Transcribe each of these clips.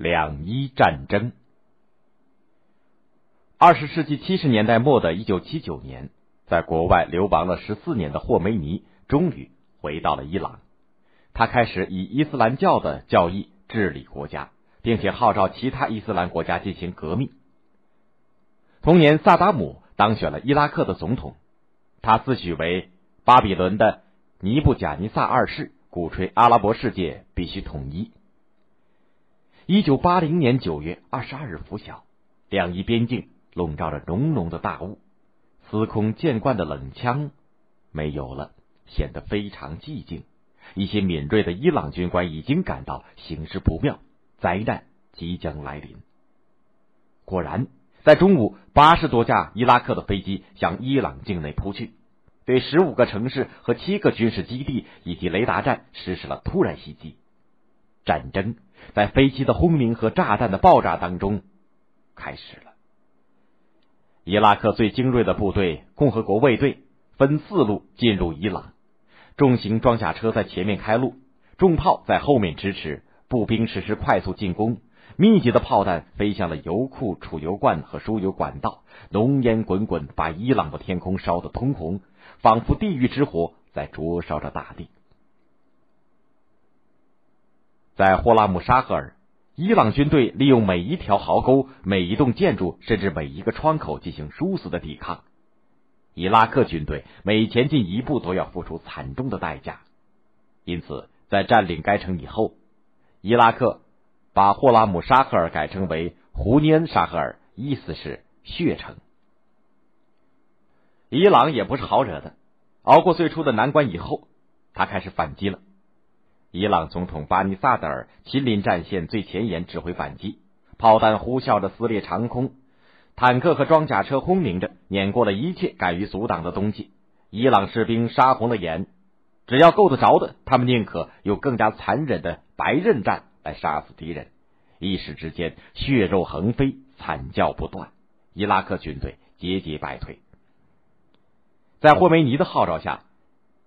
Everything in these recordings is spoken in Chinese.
两伊战争。二十世纪七十年代末的一九七九年，在国外流亡了十四年的霍梅尼终于回到了伊朗。他开始以伊斯兰教的教义治理国家，并且号召其他伊斯兰国家进行革命。同年，萨达姆当选了伊拉克的总统，他自诩为巴比伦的尼布贾尼撒二世，鼓吹阿拉伯世界必须统一。一九八零年九月二十二日拂晓，两伊边境笼罩着浓浓的大雾，司空见惯的冷枪没有了，显得非常寂静。一些敏锐的伊朗军官已经感到形势不妙，灾难即将来临。果然，在中午，八十多架伊拉克的飞机向伊朗境内扑去，对十五个城市和七个军事基地以及雷达站实施了突然袭击。战争在飞机的轰鸣和炸弹的爆炸当中开始了。伊拉克最精锐的部队——共和国卫队，分四路进入伊朗。重型装甲车在前面开路，重炮在后面支持，步兵实施快速进攻。密集的炮弹飞向了油库、储油罐和输油管道，浓烟滚滚，把伊朗的天空烧得通红，仿佛地狱之火在灼烧着大地。在霍拉姆沙赫尔，伊朗军队利用每一条壕沟、每一栋建筑，甚至每一个窗口进行殊死的抵抗。伊拉克军队每前进一步都要付出惨重的代价，因此在占领该城以后，伊拉克把霍拉姆沙赫尔改称为胡尼恩沙赫尔，意思是血城。伊朗也不是好惹的，熬过最初的难关以后，他开始反击了。伊朗总统巴尼萨德尔亲临战线最前沿指挥反击，炮弹呼啸着撕裂长空，坦克和装甲车轰鸣着碾过了一切敢于阻挡的东西。伊朗士兵杀红了眼，只要够得着的，他们宁可用更加残忍的白刃战来杀死敌人。一时之间，血肉横飞，惨叫不断，伊拉克军队节节败退。在霍梅尼的号召下，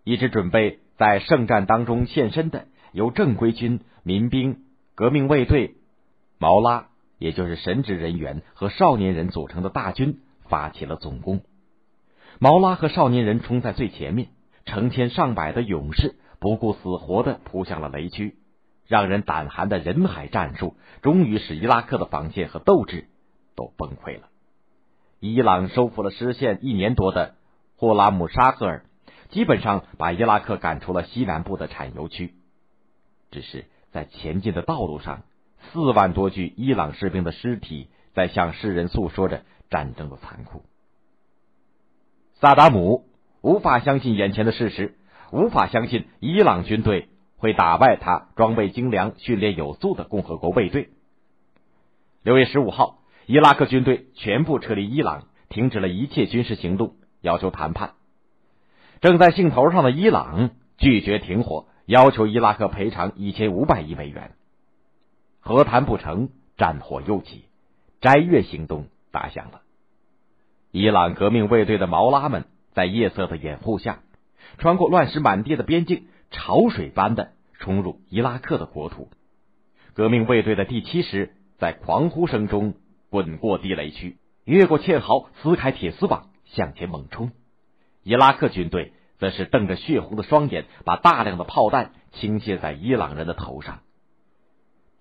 一支准备在圣战当中现身的。由正规军、民兵、革命卫队、毛拉，也就是神职人员和少年人组成的大军发起了总攻。毛拉和少年人冲在最前面，成千上百的勇士不顾死活的扑向了雷区。让人胆寒的人海战术，终于使伊拉克的防线和斗志都崩溃了。伊朗收复了失陷一年多的霍拉姆沙赫尔，基本上把伊拉克赶出了西南部的产油区。只是在前进的道路上，四万多具伊朗士兵的尸体在向世人诉说着战争的残酷。萨达姆无法相信眼前的事实，无法相信伊朗军队会打败他装备精良、训练有素的共和国卫队。六月十五号，伊拉克军队全部撤离伊朗，停止了一切军事行动，要求谈判。正在兴头上的伊朗拒绝停火。要求伊拉克赔偿一千五百亿美元，和谈不成，战火又起，斋月行动打响了。伊朗革命卫队的毛拉们在夜色的掩护下，穿过乱石满地的边境，潮水般的冲入伊拉克的国土。革命卫队的第七师在狂呼声中滚过地雷区，越过堑壕，撕开铁丝网，向前猛冲。伊拉克军队。则是瞪着血红的双眼，把大量的炮弹倾泻在伊朗人的头上，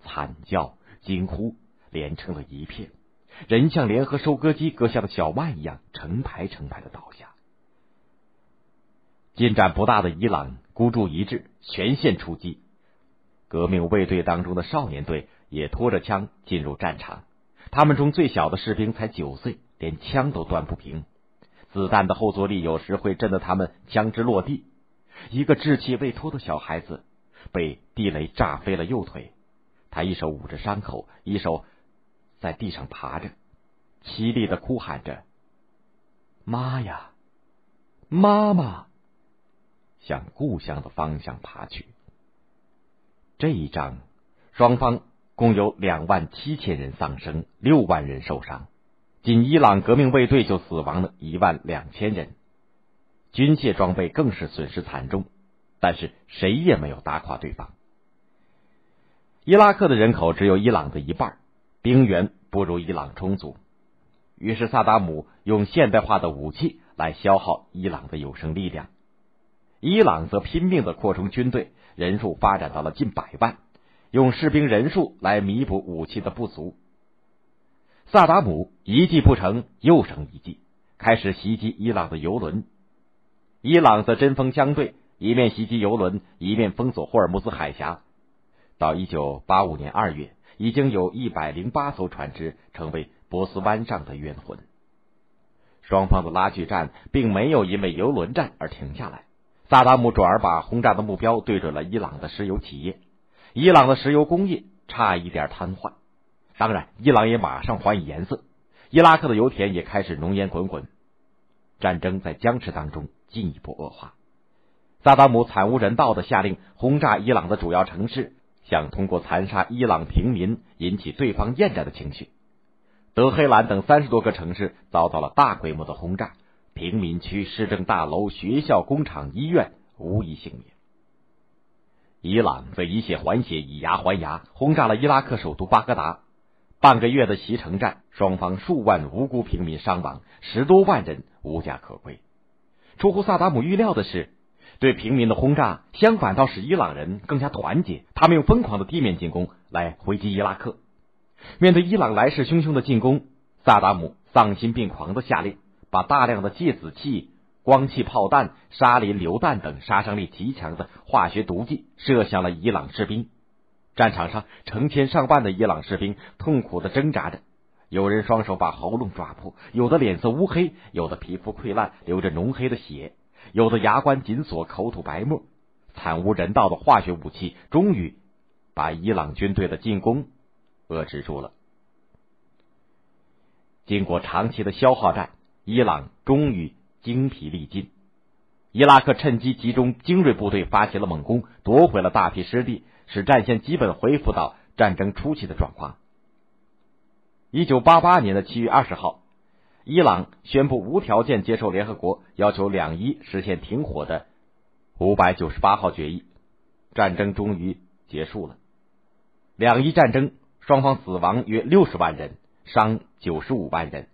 惨叫、惊呼连成了一片，人像联合收割机割下的小麦一样，成排成排的倒下。进展不大的伊朗孤注一掷，全线出击。革命卫队当中的少年队也拖着枪进入战场，他们中最小的士兵才九岁，连枪都端不平。子弹的后坐力有时会震得他们枪支落地。一个稚气未脱的小孩子被地雷炸飞了右腿，他一手捂着伤口，一手在地上爬着，凄厉的哭喊着：“妈呀，妈妈！”向故乡的方向爬去。这一仗，双方共有两万七千人丧生，六万人受伤。仅伊朗革命卫队就死亡了一万两千人，军械装备更是损失惨重，但是谁也没有打垮对方。伊拉克的人口只有伊朗的一半，兵源不如伊朗充足。于是萨达姆用现代化的武器来消耗伊朗的有生力量，伊朗则拼命的扩充军队，人数发展到了近百万，用士兵人数来弥补武器的不足。萨达姆一计不成，又生一计，开始袭击伊朗的游轮。伊朗则针锋相对，一面袭击游轮，一面封锁霍尔木兹海峡。到一九八五年二月，已经有一百零八艘船只成为波斯湾上的冤魂。双方的拉锯战并没有因为游轮战而停下来，萨达姆转而把轰炸的目标对准了伊朗的石油企业，伊朗的石油工业差一点瘫痪。当然，伊朗也马上还以颜色。伊拉克的油田也开始浓烟滚滚，战争在僵持当中进一步恶化。萨达姆惨无人道的下令轰炸伊朗的主要城市，想通过残杀伊朗平民引起对方厌战的情绪。德黑兰等三十多个城市遭到了大规模的轰炸，平民区、市政大楼、学校、工厂、医院无一幸免。伊朗则以血还血，以牙还牙，轰炸了伊拉克首都巴格达。半个月的袭城战，双方数万无辜平民伤亡，十多万人无家可归。出乎萨达姆预料的是，对平民的轰炸相反倒使伊朗人更加团结。他们用疯狂的地面进攻来回击伊拉克。面对伊朗来势汹汹的进攻，萨达姆丧心病狂的下令，把大量的芥子气、光气炮弹、沙林榴弹等杀伤力极强的化学毒剂射向了伊朗士兵。战场上，成千上万的伊朗士兵痛苦的挣扎着，有人双手把喉咙抓破，有的脸色乌黑，有的皮肤溃烂，流着浓黑的血，有的牙关紧锁，口吐白沫。惨无人道的化学武器终于把伊朗军队的进攻遏制住了。经过长期的消耗战，伊朗终于精疲力尽。伊拉克趁机集中精锐部队，发起了猛攻，夺回了大批失地。使战线基本恢复到战争初期的状况。一九八八年的七月二十号，伊朗宣布无条件接受联合国要求两伊实现停火的五百九十八号决议，战争终于结束了。两伊战争双方死亡约六十万人，伤九十五万人，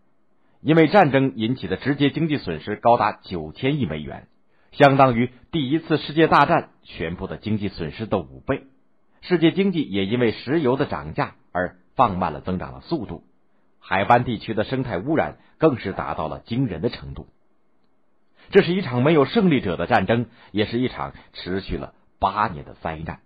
因为战争引起的直接经济损失高达九千亿美元，相当于第一次世界大战全部的经济损失的五倍。世界经济也因为石油的涨价而放慢了增长的速度，海湾地区的生态污染更是达到了惊人的程度。这是一场没有胜利者的战争，也是一场持续了八年的灾难。